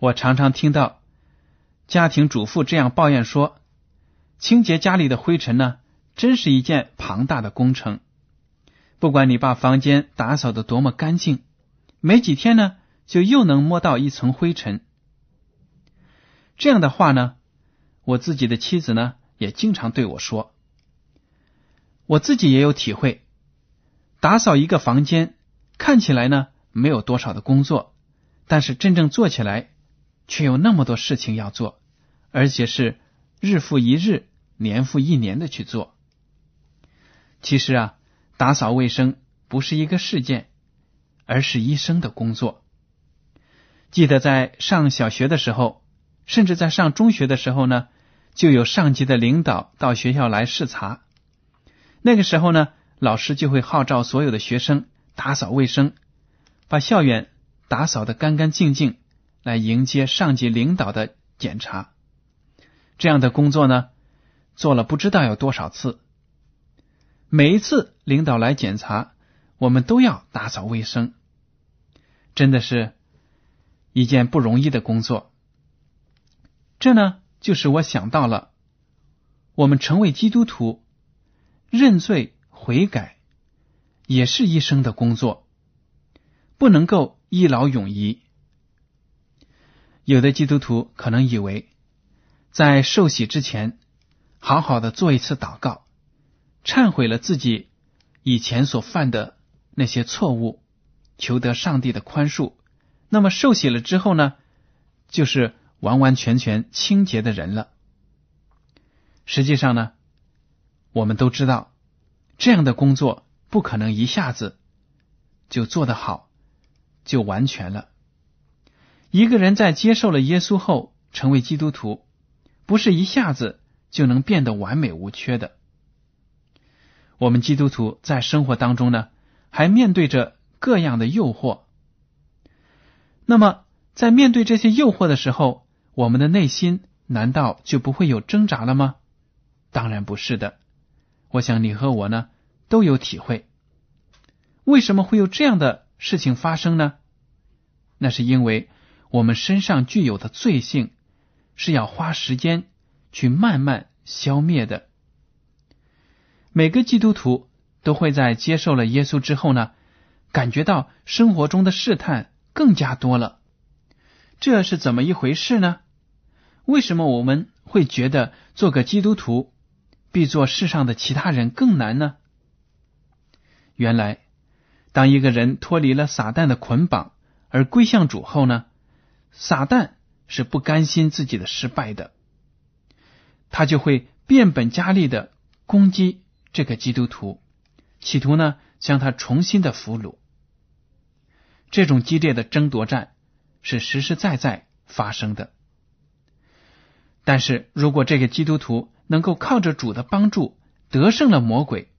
我常常听到家庭主妇这样抱怨说：“清洁家里的灰尘呢，真是一件庞大的工程。不管你把房间打扫的多么干净，没几天呢，就又能摸到一层灰尘。”这样的话呢，我自己的妻子呢，也经常对我说。我自己也有体会，打扫一个房间看起来呢没有多少的工作，但是真正做起来却有那么多事情要做，而且是日复一日、年复一年的去做。其实啊，打扫卫生不是一个事件，而是一生的工作。记得在上小学的时候，甚至在上中学的时候呢，就有上级的领导到学校来视察。那个时候呢，老师就会号召所有的学生打扫卫生，把校园打扫的干干净净，来迎接上级领导的检查。这样的工作呢，做了不知道有多少次。每一次领导来检查，我们都要打扫卫生，真的是一件不容易的工作。这呢，就是我想到了，我们成为基督徒。认罪悔改也是一生的工作，不能够一劳永逸。有的基督徒可能以为，在受洗之前，好好的做一次祷告，忏悔了自己以前所犯的那些错误，求得上帝的宽恕，那么受洗了之后呢，就是完完全全清洁的人了。实际上呢？我们都知道，这样的工作不可能一下子就做得好，就完全了。一个人在接受了耶稣后成为基督徒，不是一下子就能变得完美无缺的。我们基督徒在生活当中呢，还面对着各样的诱惑。那么，在面对这些诱惑的时候，我们的内心难道就不会有挣扎了吗？当然不是的。我想你和我呢都有体会。为什么会有这样的事情发生呢？那是因为我们身上具有的罪性是要花时间去慢慢消灭的。每个基督徒都会在接受了耶稣之后呢，感觉到生活中的试探更加多了。这是怎么一回事呢？为什么我们会觉得做个基督徒？比做世上的其他人更难呢？原来，当一个人脱离了撒旦的捆绑而归向主后呢，撒旦是不甘心自己的失败的，他就会变本加厉的攻击这个基督徒，企图呢将他重新的俘虏。这种激烈的争夺战是实实在在发生的。但是如果这个基督徒，能够靠着主的帮助得胜了魔鬼，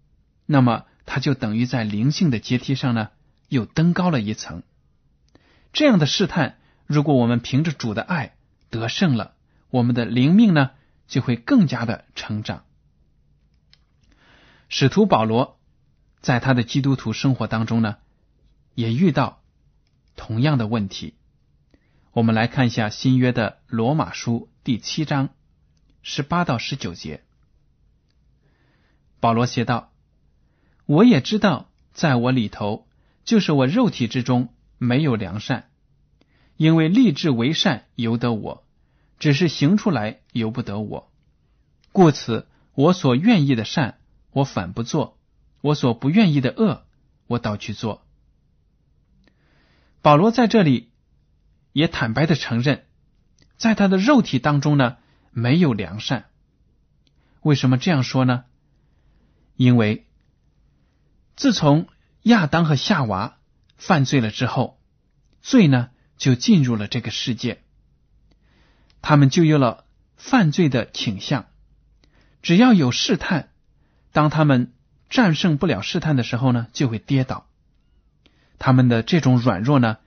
那么他就等于在灵性的阶梯上呢又登高了一层。这样的试探如果我们凭着主的爱得胜了，我们的灵命呢就会更加的成长。使徒保罗在他的基督徒生活当中呢，也遇到同样的问题。我们来看一下新约的罗马书第七章十八到十九节，保罗写道：“我也知道，在我里头，就是我肉体之中没有良善，因为立志为善由得我，只是行出来由不得我。故此，我所愿意的善，我反不做；我所不愿意的恶，我倒去做。”保罗在这里。也坦白的承认，在他的肉体当中呢，没有良善。为什么这样说呢？因为自从亚当和夏娃犯罪了之后，罪呢就进入了这个世界，他们就有了犯罪的倾向。只要有试探，当他们战胜不了试探的时候呢，就会跌倒。他们的这种软弱呢？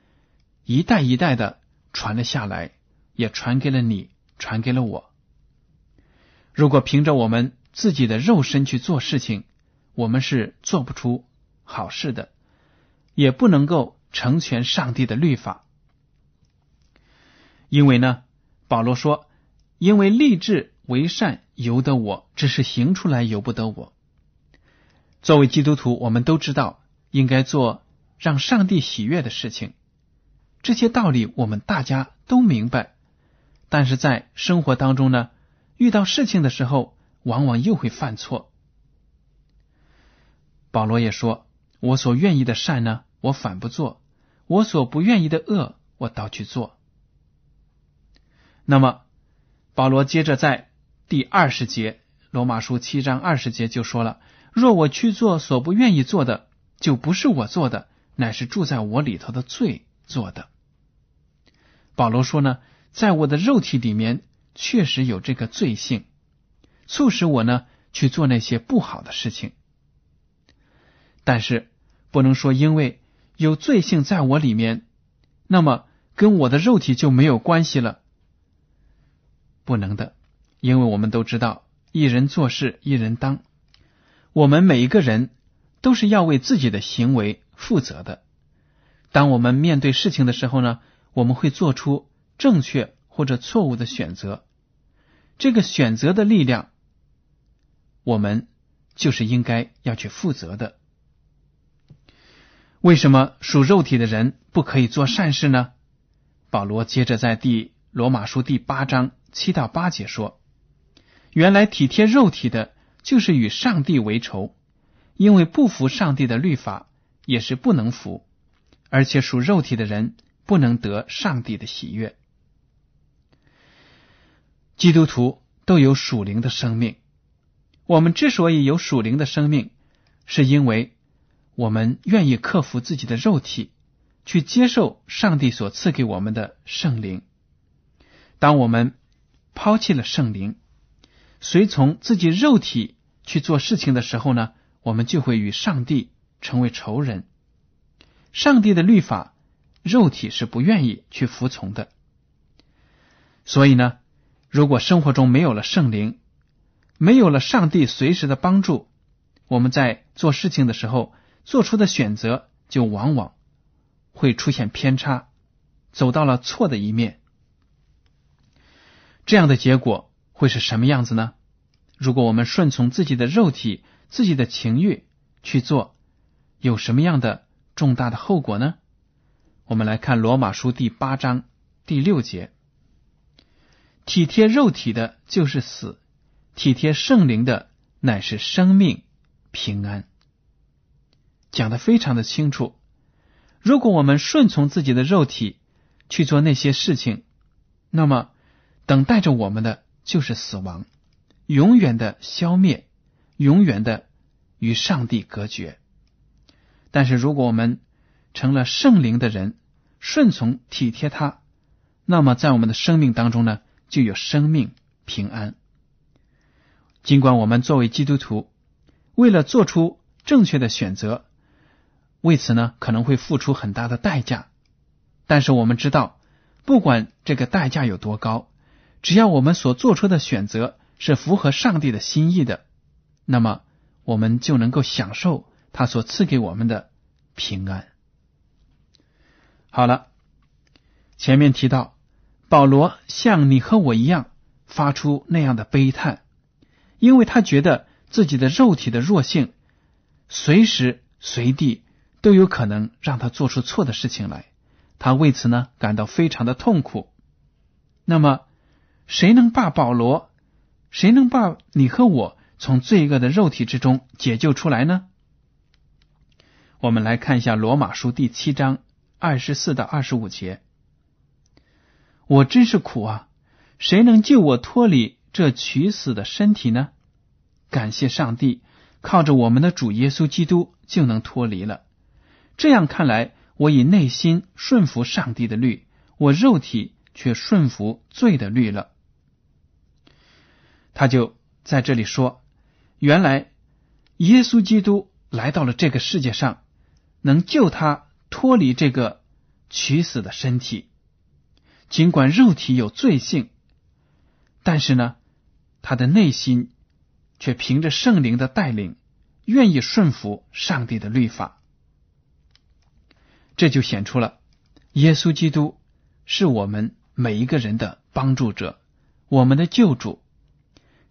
一代一代的传了下来，也传给了你，传给了我。如果凭着我们自己的肉身去做事情，我们是做不出好事的，也不能够成全上帝的律法。因为呢，保罗说：“因为立志为善由得我，只是行出来由不得我。”作为基督徒，我们都知道应该做让上帝喜悦的事情。这些道理我们大家都明白，但是在生活当中呢，遇到事情的时候，往往又会犯错。保罗也说：“我所愿意的善呢，我反不做；我所不愿意的恶，我倒去做。”那么，保罗接着在第二十节，罗马书七章二十节就说了：“若我去做所不愿意做的，就不是我做的，乃是住在我里头的罪做的。”保罗说呢，在我的肉体里面确实有这个罪性，促使我呢去做那些不好的事情。但是不能说因为有罪性在我里面，那么跟我的肉体就没有关系了。不能的，因为我们都知道，一人做事一人当，我们每一个人都是要为自己的行为负责的。当我们面对事情的时候呢？我们会做出正确或者错误的选择，这个选择的力量，我们就是应该要去负责的。为什么属肉体的人不可以做善事呢？保罗接着在第罗马书第八章七到八节说：“原来体贴肉体的，就是与上帝为仇，因为不服上帝的律法，也是不能服，而且属肉体的人。”不能得上帝的喜悦。基督徒都有属灵的生命。我们之所以有属灵的生命，是因为我们愿意克服自己的肉体，去接受上帝所赐给我们的圣灵。当我们抛弃了圣灵，随从自己肉体去做事情的时候呢，我们就会与上帝成为仇人。上帝的律法。肉体是不愿意去服从的，所以呢，如果生活中没有了圣灵，没有了上帝随时的帮助，我们在做事情的时候做出的选择就往往会出现偏差，走到了错的一面。这样的结果会是什么样子呢？如果我们顺从自己的肉体、自己的情欲去做，有什么样的重大的后果呢？我们来看罗马书第八章第六节：体贴肉体的，就是死；体贴圣灵的，乃是生命平安。讲的非常的清楚。如果我们顺从自己的肉体去做那些事情，那么等待着我们的就是死亡，永远的消灭，永远的与上帝隔绝。但是如果我们成了圣灵的人，顺从体贴他，那么在我们的生命当中呢，就有生命平安。尽管我们作为基督徒，为了做出正确的选择，为此呢可能会付出很大的代价，但是我们知道，不管这个代价有多高，只要我们所做出的选择是符合上帝的心意的，那么我们就能够享受他所赐给我们的平安。好了，前面提到保罗像你和我一样发出那样的悲叹，因为他觉得自己的肉体的弱性随时随地都有可能让他做出错的事情来。他为此呢感到非常的痛苦。那么，谁能把保罗，谁能把你和我从罪恶的肉体之中解救出来呢？我们来看一下罗马书第七章二十四到二十五节。我真是苦啊！谁能救我脱离这取死的身体呢？感谢上帝，靠着我们的主耶稣基督就能脱离了。这样看来。我以内心顺服上帝的律，我肉体却顺服罪的律了。他就在这里说：“原来耶稣基督来到了这个世界上，能救他脱离这个取死的身体。尽管肉体有罪性，但是呢，他的内心却凭着圣灵的带领，愿意顺服上帝的律法。”这就显出了耶稣基督是我们每一个人的帮助者，我们的救主。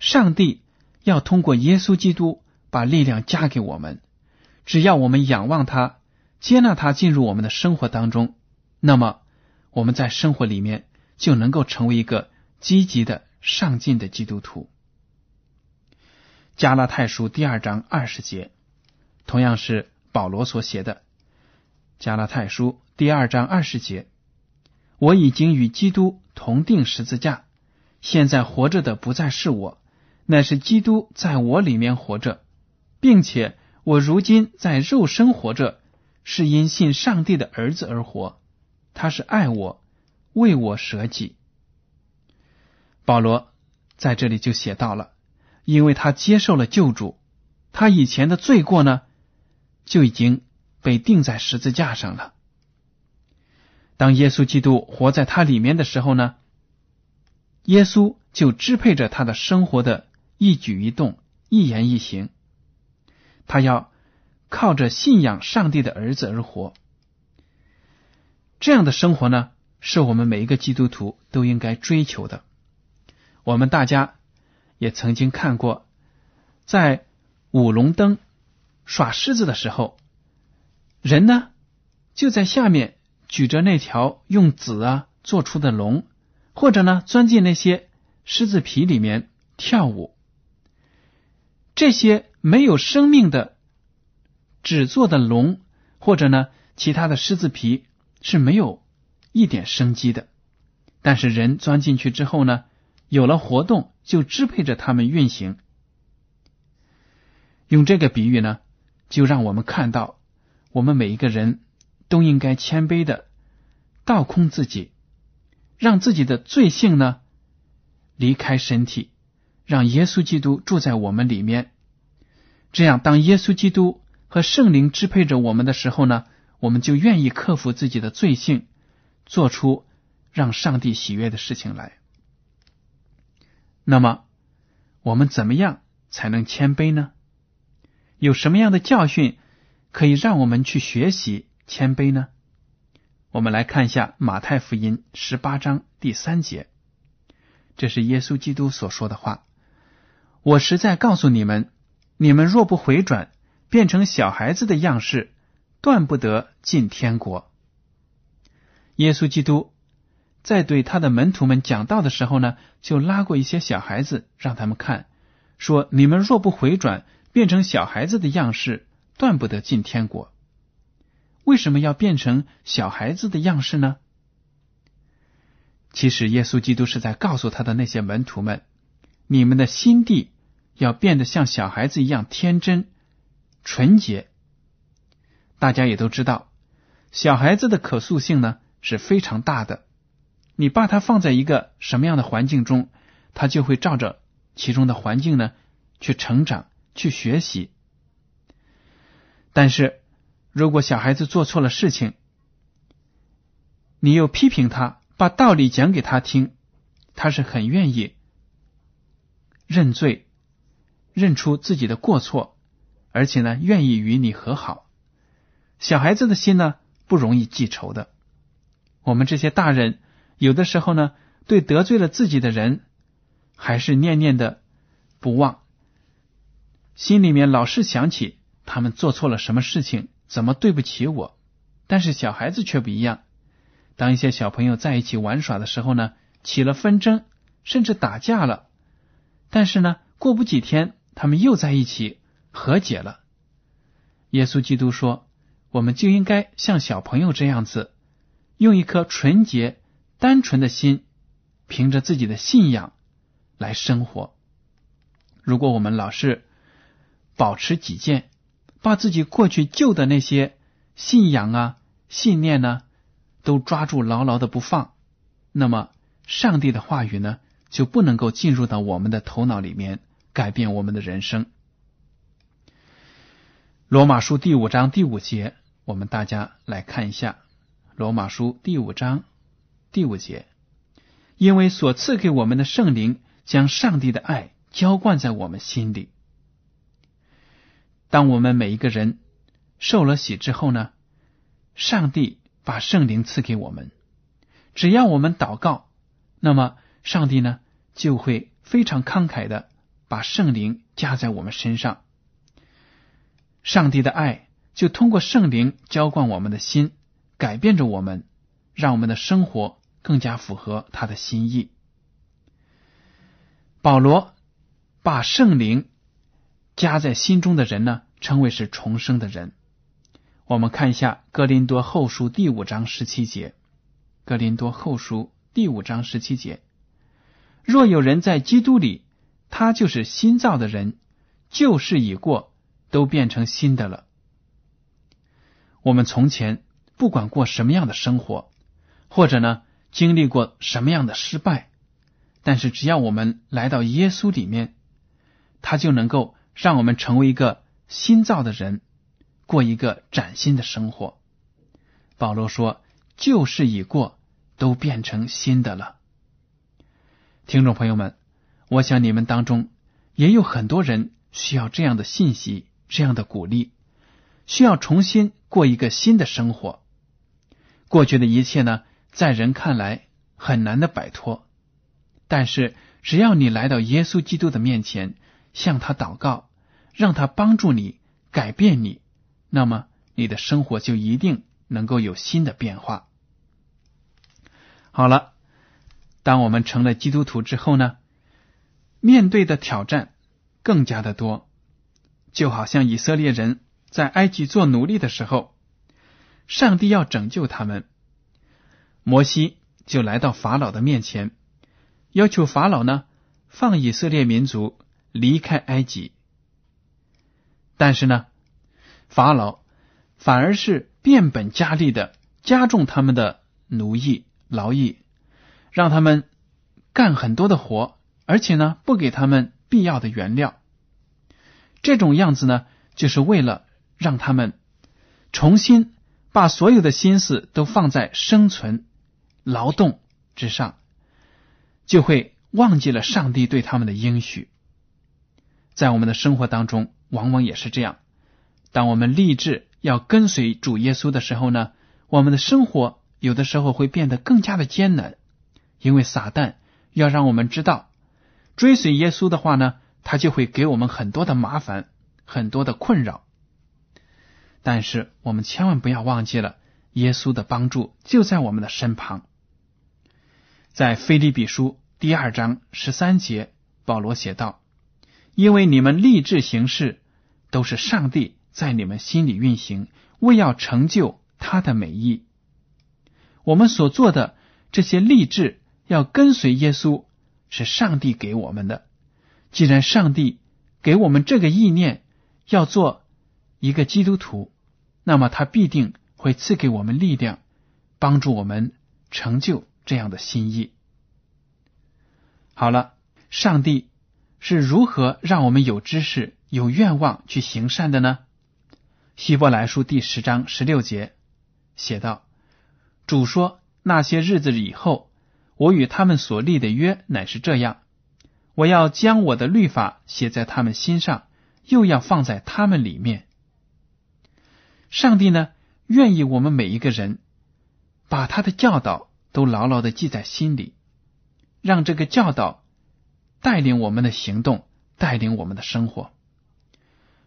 上帝要通过耶稣基督把力量加给我们，只要我们仰望他，接纳他进入我们的生活当中，那么我们在生活里面就能够成为一个积极的、上进的基督徒。加拉太书第二章二十节，同样是保罗所写的。加拉太书第二章二十节：我已经与基督同定十字架，现在活着的不再是我，乃是基督在我里面活着，并且我如今在肉身活着，是因信上帝的儿子而活。他是爱我，为我舍己。保罗在这里就写到了，因为他接受了救主，他以前的罪过呢，就已经。被钉在十字架上了。当耶稣基督活在他里面的时候呢，耶稣就支配着他的生活的一举一动、一言一行。他要靠着信仰上帝的儿子而活。这样的生活呢，是我们每一个基督徒都应该追求的。我们大家也曾经看过，在舞龙灯耍狮子的时候。人呢，就在下面举着那条用纸啊做出的龙，或者呢钻进那些狮子皮里面跳舞。这些没有生命的纸做的龙，或者呢其他的狮子皮是没有一点生机的。但是人钻进去之后呢，有了活动，就支配着他们运行。用这个比喻呢，就让我们看到。我们每一个人都应该谦卑的倒空自己，让自己的罪性呢离开身体，让耶稣基督住在我们里面。这样，当耶稣基督和圣灵支配着我们的时候呢，我们就愿意克服自己的罪性，做出让上帝喜悦的事情来。那么，我们怎么样才能谦卑呢？有什么样的教训？可以让我们去学习谦卑呢？我们来看一下马太福音十八章第三节，这是耶稣基督所说的话：“我实在告诉你们，你们若不回转，变成小孩子的样式，断不得进天国。”耶稣基督在对他的门徒们讲道的时候呢，就拉过一些小孩子，让他们看，说：“你们若不回转，变成小孩子的样式。”断不得进天国。为什么要变成小孩子的样式呢？其实耶稣基督是在告诉他的那些门徒们：你们的心地要变得像小孩子一样天真、纯洁。大家也都知道，小孩子的可塑性呢是非常大的。你把他放在一个什么样的环境中，他就会照着其中的环境呢去成长、去学习。但是，如果小孩子做错了事情，你又批评他，把道理讲给他听，他是很愿意认罪、认出自己的过错，而且呢，愿意与你和好。小孩子的心呢，不容易记仇的。我们这些大人，有的时候呢，对得罪了自己的人，还是念念的不忘，心里面老是想起他们做错了什么事情，怎么对不起我。但是小孩子却不一样，当一些小朋友在一起玩耍的时候呢，起了纷争，甚至打架了，但是呢，过不几天，他们又在一起和解了。耶稣基督说：“我们就应该像小朋友这样子。”用一颗纯洁、单纯的心，凭着自己的信仰来生活。如果我们老是保持己见，把自己过去旧的那些信仰啊、信念呢，都抓住牢牢的不放，那么上帝的话语呢，就不能够进入到我们的头脑里面，改变我们的人生。罗马书第五章第五节，我们大家来看一下。罗马书第五章第五节，因为所赐给我们的圣灵将上帝的爱浇灌在我们心里。当我们每一个人受了洗之后呢，上帝把圣灵赐给我们。只要我们祷告，那么上帝呢就会非常慷慨的把圣灵加在我们身上。上帝的爱就通过圣灵浇灌我们的心。改变着我们，让我们的生活更加符合他的心意。保罗把圣灵加在心中的人呢，称为是重生的人。我们看一下《哥林多后书》第五章十七节，《哥林多后书》第五章十七节：若有人在基督里，他就是新造的人，旧事已过，都变成新的了。我们从前。不管过什么样的生活，或者呢经历过什么样的失败，但是只要我们来到耶稣里面，他就能够让我们成为一个新造的人，过一个崭新的生活。保罗说：“旧事已过，都变成新的了。”听众朋友们，我想你们当中也有很多人需要这样的信息，这样的鼓励，需要重新过一个新的生活。过去的一切呢，在人看来很难的摆脱，但是只要你来到耶稣基督的面前，向他祷告，让他帮助你改变你，那么你的生活就一定能够有新的变化。好了，当我们成了基督徒之后呢，面对的挑战更加的多，就好像以色列人在埃及做奴隶的时候。上帝要拯救他们，摩西就来到法老的面前，要求法老呢放以色列民族离开埃及。但是呢，法老反而是变本加厉的加重他们的奴役劳役，让他们干很多的活，而且呢不给他们必要的原料。这种样子呢，就是为了让他们重新。把所有的心思都放在生存、劳动之上，就会忘记了上帝对他们的应许。在我们的生活当中，往往也是这样。当我们立志要跟随主耶稣的时候呢，我们的生活有的时候会变得更加的艰难，因为撒旦要让我们知道，追随耶稣的话呢，他就会给我们很多的麻烦，很多的困扰。但是我们千万不要忘记了，耶稣的帮助就在我们的身旁。在腓利比书第二章十三节，保罗写道：“因为你们立志行事，都是上帝在你们心里运行，为要成就他的美意。我们所做的这些立志，要跟随耶稣，是上帝给我们的。既然上帝给我们这个意念，要做一个基督徒。”那么他必定会赐给我们力量，帮助我们成就这样的心意。好了，上帝是如何让我们有知识、有愿望去行善的呢？希伯来书第十章十六节写道：“主说，那些日子以后，我与他们所立的约乃是这样：我要将我的律法写在他们心上，又要放在他们里面。上帝呢，愿意我们每一个人把他的教导都牢牢的记在心里，让这个教导带领我们的行动，带领我们的生活。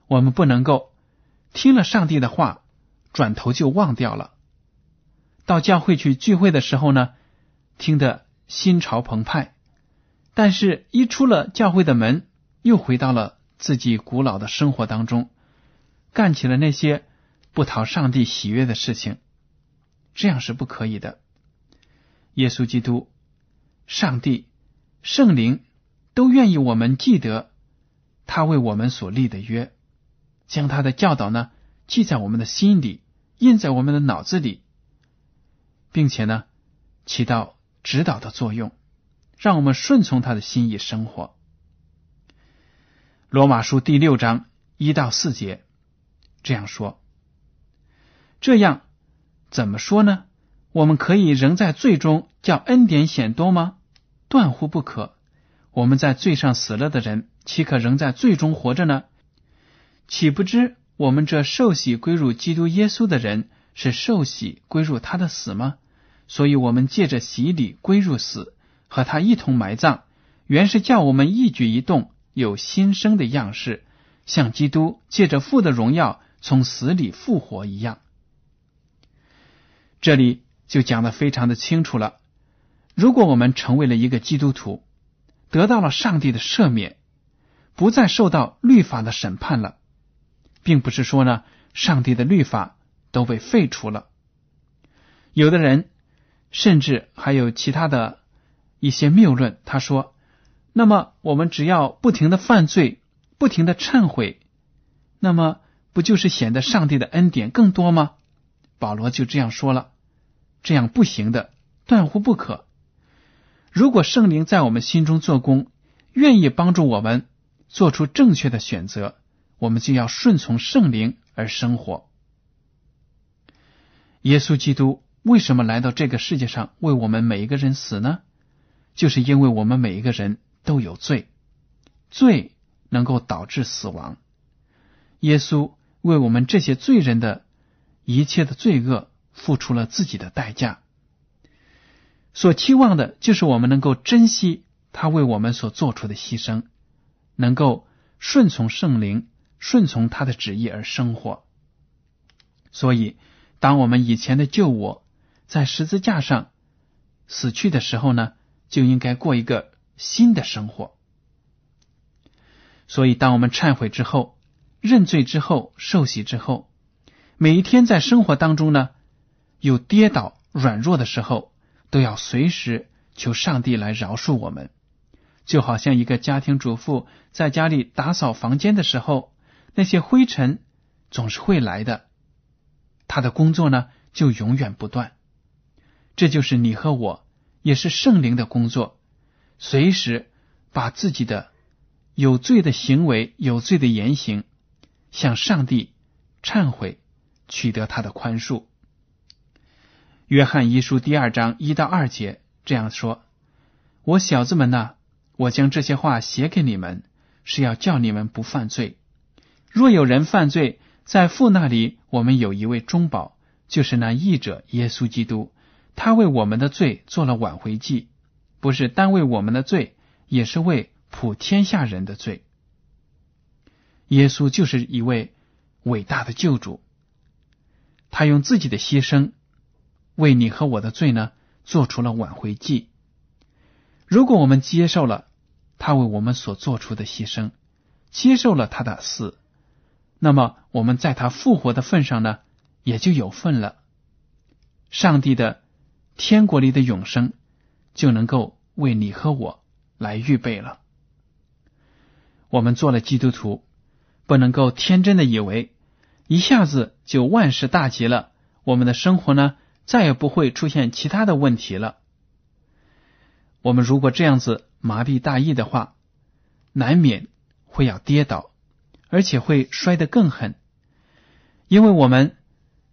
我们不能够听了上帝的话，转头就忘掉了。到教会去聚会的时候呢，听得心潮澎湃，但是一出了教会的门，又回到了自己古老的生活当中，干起了那些不讨上帝喜悦的事情，这样是不可以的。耶稣基督、上帝、圣灵都愿意我们记得他为我们所立的约，将他的教导呢记在我们的心里，印在我们的脑子里。并且呢，起到指导的作用，让我们顺从他的心意生活。罗马书第六章一到四节这样说：这样怎么说呢？我们可以仍在罪中叫恩典显多吗？断乎不可！我们在罪上死了的人，岂可仍在罪中活着呢？岂不知我们这受洗归入基督耶稣的人，是受洗归入他的死吗？所以，我们借着洗礼归入死，和他一同埋葬，原是叫我们一举一动有新生的样式，像基督借着父的荣耀从死里复活一样。这里就讲的非常的清楚了。如果我们成为了一个基督徒，得到了上帝的赦免，不再受到律法的审判了，并不是说呢，上帝的律法都被废除了。有的人。甚至还有其他的一些谬论。他说：“那么我们只要不停的犯罪，不停的忏悔，那么不就是显得上帝的恩典更多吗？”保罗就这样说了：“这样不行的，断乎不可。如果圣灵在我们心中做工，愿意帮助我们做出正确的选择，我们就要顺从圣灵而生活。耶稣基督。”为什么来到这个世界上为我们每一个人死呢？就是因为我们每一个人都有罪，罪能够导致死亡。耶稣为我们这些罪人的一切的罪恶付出了自己的代价，所期望的就是我们能够珍惜他为我们所做出的牺牲，能够顺从圣灵、顺从他的旨意而生活。所以，当我们以前的旧我。在十字架上死去的时候呢，就应该过一个新的生活。所以，当我们忏悔之后、认罪之后、受洗之后，每一天在生活当中呢，有跌倒、软弱的时候，都要随时求上帝来饶恕我们。就好像一个家庭主妇在家里打扫房间的时候，那些灰尘总是会来的，他的工作呢就永远不断。这就是你和我，也是圣灵的工作，随时把自己的有罪的行为、有罪的言行向上帝忏悔，取得他的宽恕。约翰一书第二章一到二节这样说：“我小子们呐，我将这些话写给你们，是要叫你们不犯罪。若有人犯罪，在父那里，我们有一位中保，就是那义者耶稣基督。”他为我们的罪做了挽回祭，不是单为我们的罪，也是为普天下人的罪。耶稣就是一位伟大的救主，他用自己的牺牲为你和我的罪呢做出了挽回祭。如果我们接受了他为我们所做出的牺牲，接受了他的死，那么我们在他复活的份上呢也就有份了。上帝的。天国里的永生就能够为你和我来预备了。我们做了基督徒，不能够天真的以为一下子就万事大吉了，我们的生活呢再也不会出现其他的问题了。我们如果这样子麻痹大意的话，难免会要跌倒，而且会摔得更狠，因为我们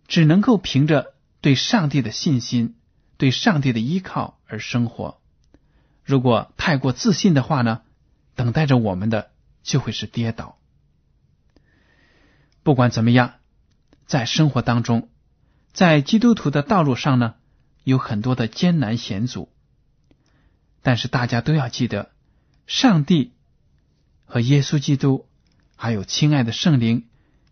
只能够凭着对上帝的信心。对上帝的依靠而生活，如果太过自信的话呢，等待着我们的就会是跌倒。不管怎么样，在生活当中，在基督徒的道路上呢，有很多的艰难险阻。但是大家都要记得，上帝和耶稣基督，还有亲爱的圣灵，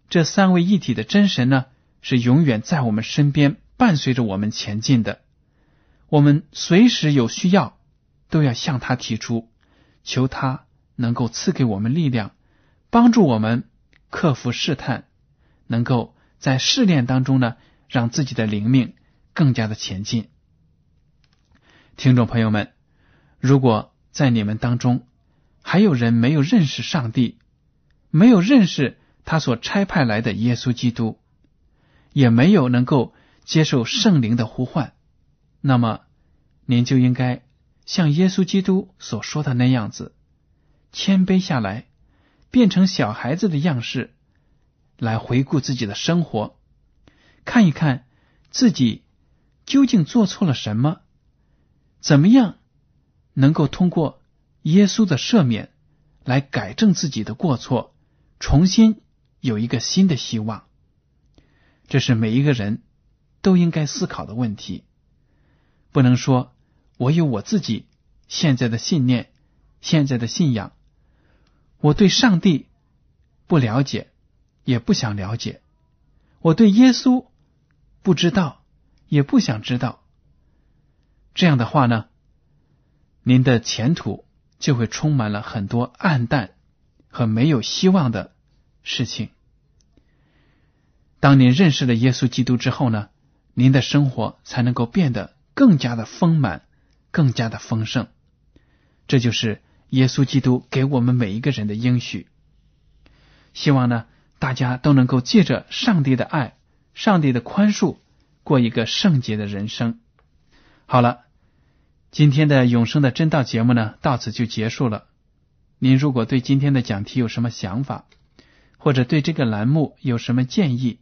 这三位一体的真神呢，是永远在我们身边，伴随着我们前进的。我们随时有需要，都要向他提出，求他能够赐给我们力量，帮助我们克服试探，能够在试炼当中呢，让自己的灵命更加的前进。听众朋友们。如果在你们当中还有人没有认识上帝，没有认识他所差派来的耶稣基督，也没有能够接受圣灵的呼唤，那么您就应该像耶稣基督所说的那样子，谦卑下来，变成小孩子的样式，来回顾自己的生活，看一看自己究竟做错了什么，怎么样。能够通过耶稣的赦免来改正自己的过错，重新有一个新的希望，这是每一个人都应该思考的问题。不能说我有我自己现在的信念、现在的信仰，我对上帝不了解，也不想了解；我对耶稣不知道，也不想知道。这样的话呢？您的前途就会充满了很多暗淡和没有希望的事情。当您认识了耶稣基督之后呢，您的生活才能够变得更加的丰满，更加的丰盛。这就是耶稣基督给我们每一个人的应许。希望呢，大家都能够借着上帝的爱、上帝的宽恕，过一个圣洁的人生。好了。今天的永生的真道节目呢，到此就结束了。您如果对今天的讲题有什么想法，或者对这个栏目有什么建议，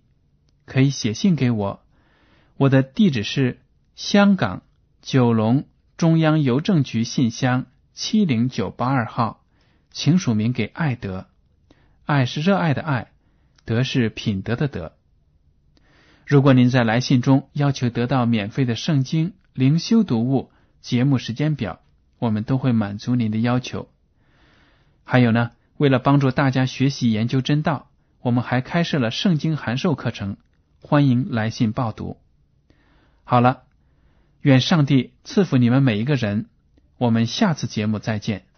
可以写信给我。我的地址是香港九龙中央邮政局信箱七零九八二号，请署名给爱德。爱是热爱的爱，德是品德的德。如果您在来信中要求得到免费的圣经灵修读物，节目时间表，我们都会满足您的要求。还有呢，为了帮助大家学习研究真道，我们还开设了圣经函授课程，欢迎来信报读。好了，愿上帝赐福你们每一个人。我们下次节目再见。